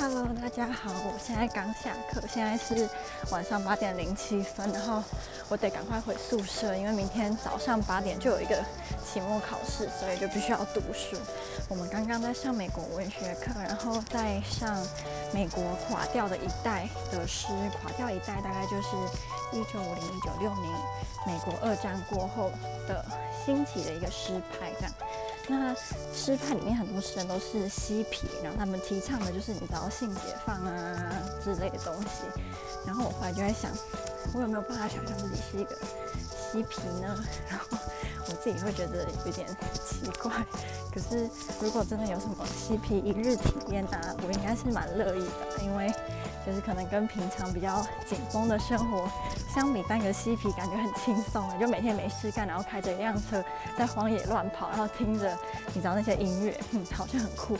Hello，大家好，我现在刚下课，现在是晚上八点零七分，然后我得赶快回宿舍，因为明天早上八点就有一个期末考试，所以就必须要读书。我们刚刚在上美国文学课，然后在上美国垮掉的一代的诗，垮掉一代大概就是一九五零一九六零美国二战过后的兴起的一个诗派这样。那诗派里面很多诗人都是嬉皮，然后他们提倡的就是你知道性解放啊之类的东西。然后我后来就在想，我有没有办法想象自己是一个嬉皮呢？然后我自己会觉得有点奇怪。可是如果真的有什么嬉皮一日体验啊，我应该是蛮乐意的，因为。就是可能跟平常比较紧绷的生活相比，当个嬉皮感觉很轻松的，就每天没事干，然后开着一辆车在荒野乱跑，然后听着你知道那些音乐，嗯，好像很酷。